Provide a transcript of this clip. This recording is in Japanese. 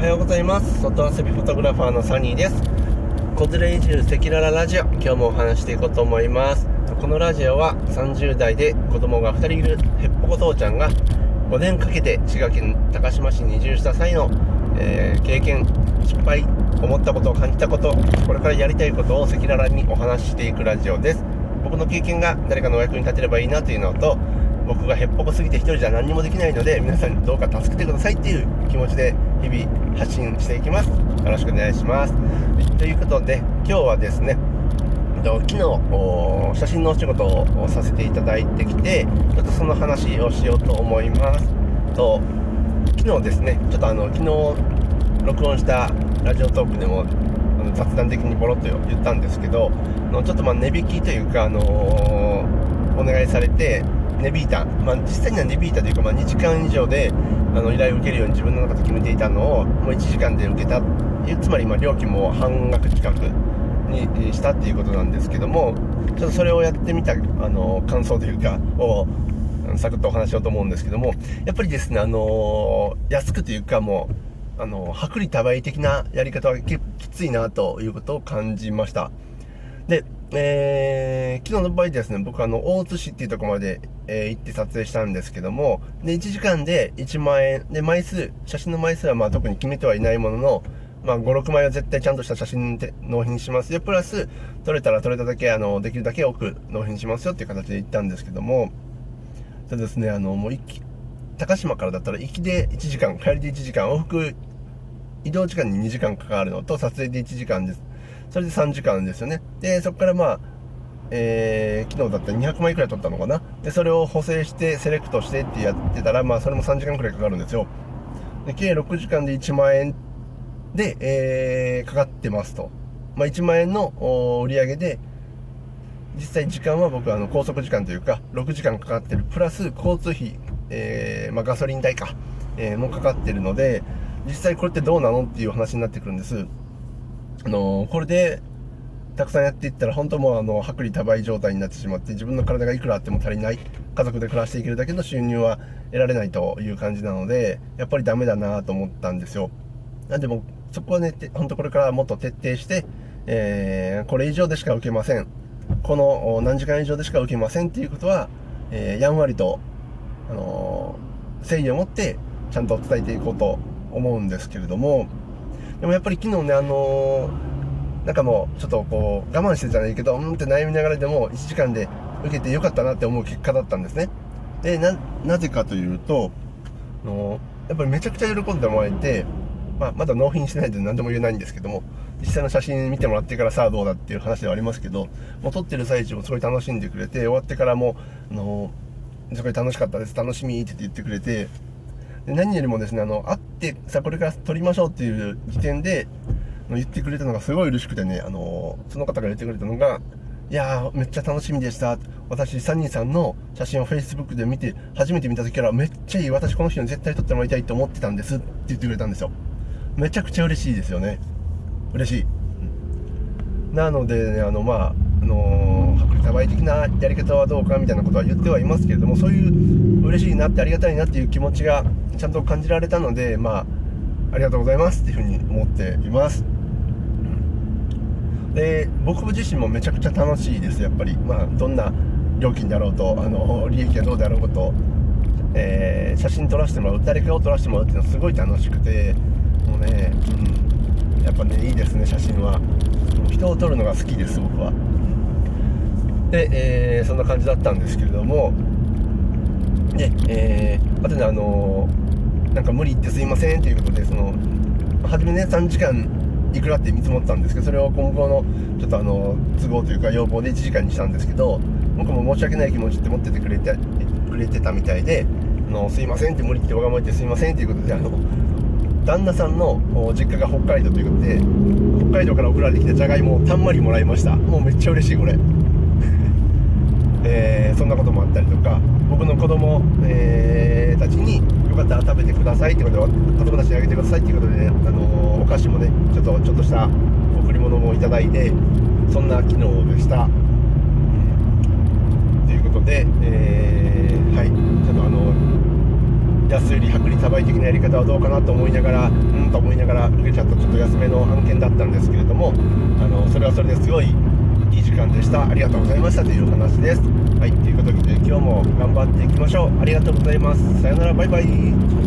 はようございます。外遊びフォトグラファーのサニーです。子連れ移住赤裸々ラジオ。今日もお話していこうと思います。このラジオは30代で子供が2人いるへっぽこ父ちゃんが5年かけて滋賀県高島市に移住した際の、えー、経験失敗思ったことを感じたことこれからやりたいことを赤裸々にお話ししていくラジオです。僕の経験が誰かのお役に立てればいいなというのと僕がへっぽこすぎて1人じゃ何にもできないので皆さんにどうか助けてくださいっていう気持ちで日々発信していきます。よろしくお願いします。ということで今日はですね昨日写真のお仕事をさせていただいてきてちょっとその話をしようと思います。と昨日ですねちょっとあの昨日録音したラジオトークでも雑談的にボロッと言ったんですけどちょっとまあ値引きというか、あのー、お願いされて値引いた、まあ、実際には値引いたというか、まあ、2時間以上であの依頼を受けるように自分の中で決めていたのをもう1時間で受けたつまりま料金も半額近くにしたっていうことなんですけどもちょっとそれをやってみたあの感想というかをサクッとお話しようと思うんですけどもやっぱりですね、あの安くというかもうあの薄利多売的なやり方はきついなということを感じました。でえー、昨日の場合ですね、僕あの、大津市っていうとこまで、えー、行って撮影したんですけども、で、1時間で1万円、で、枚数、写真の枚数はまあ特に決めてはいないものの、まあ5、6枚は絶対ちゃんとした写真で納品しますよ。プラス、撮れたら撮れただけ、あの、できるだけ多く納品しますよっていう形で行ったんですけども、でですね、あの、もう行き、高島からだったら行きで1時間、帰りで1時間、往復、移動時間に2時間かかるのと、撮影で1時間です。それで3時間ですよね。で、そこからまあ、えー、昨日だったら200枚くらい取ったのかな。で、それを補正して、セレクトしてってやってたら、まあ、それも3時間くらいかかるんですよ。で、計6時間で1万円で、えー、かかってますと。まあ、1万円の売り上げで、実際時間は僕はあの高速時間というか、6時間かかってる、プラス交通費、えー、まあ、ガソリン代か、えー、もかかってるので、実際これってどうなのっていう話になってくるんです。あのこれでたくさんやっていったら本当もうあの薄利多売状態になってしまって自分の体がいくらあっても足りない家族で暮らしていけるだけの収入は得られないという感じなのでやっぱりダメだなと思ったんですよ。なんでもそこはね本当これからもっと徹底して、えー、これ以上でしか受けません。この何時間以上でしか受けませんっていうことは、えー、やんわりと、あのー、誠意を持ってちゃんと伝えていこうと思うんですけれどもでもやっぱり昨日ね、あのー、なんかもう、ちょっとこう、我慢してたらいいけど、うんって悩みながらでも、1時間で受けてよかったなって思う結果だったんですね。で、な、なぜかというと、あのやっぱりめちゃくちゃ喜んでもらえて、まあ、まだ納品してないんで何でも言えないんですけども、実際の写真見てもらってからさあどうだっていう話ではありますけど、もう撮ってる最中もすごい楽しんでくれて、終わってからも、あのすごい楽しかったです、楽しみって言ってくれて、で何よりもですね、あの、会ってさ、これから撮りましょうっていう時点で、言ってくれたのがすごい嬉しくてね、あの、その方が言ってくれたのが、いやー、めっちゃ楽しみでした。私、サニーさんの写真を Facebook で見て、初めて見た時から、めっちゃいい。私、この人に絶対撮ってもらいたいと思ってたんですって言ってくれたんですよ。めちゃくちゃ嬉しいですよね。嬉しい。なので、ね、あの、まあ、あのー、薄利多売的なやり方はどうかみたいなことは言ってはいますけれども、そういう嬉しいなってありがたいなっていう気持ちがちゃんと感じられたので、まあ、ありがとうございますっていうふうに思っています。で、僕自身もめちゃくちゃ楽しいです、やっぱり。まあ、どんな料金であろうと、あの、利益がどうであろうと、えー、写真撮らせてもらう、誰かを撮らせてもらうっていうのはすごい楽しくて、もうね、うん、やっぱね、いいですね、写真は。人を撮るのが好きです、僕は。で、えー、そんな感じだったんですけれども、で、えー、あとね、あのーなんか無理言ってすいませんということで、その、初めね、3時間いくらって見積もったんですけど、それを今後のちょっとあの、都合というか要望で1時間にしたんですけど、僕も申し訳ない気持ちって持っててくれて、くれてたみたいで、あの、すいませんって無理言ってわがまま言ってすいませんということで、あの、旦那さんの実家が北海道ということで、北海道から送られてきたじゃがいもをたんまりもらいました。もうめっちゃ嬉しい、これ。えー、そんなこともあったりとか、僕の子供、えー、たちに、よかったら食べてくださいってことで子供たちにあげてくださいっていうことでね、あのお菓子もねちょっとちょっとした贈り物もいただいてそんな機能でした、ということで、えー、安売り薄利多売的なやり方はどうかなと思いながらうんと思いながら受けちゃったちょっと安めの案件だったんですけれどもあのそれはそれですごいいい時間でした。ありがとうございましたというお話です。はいということで今日も頑張っていきましょう。ありがとうございます。さよなら。バイバイ。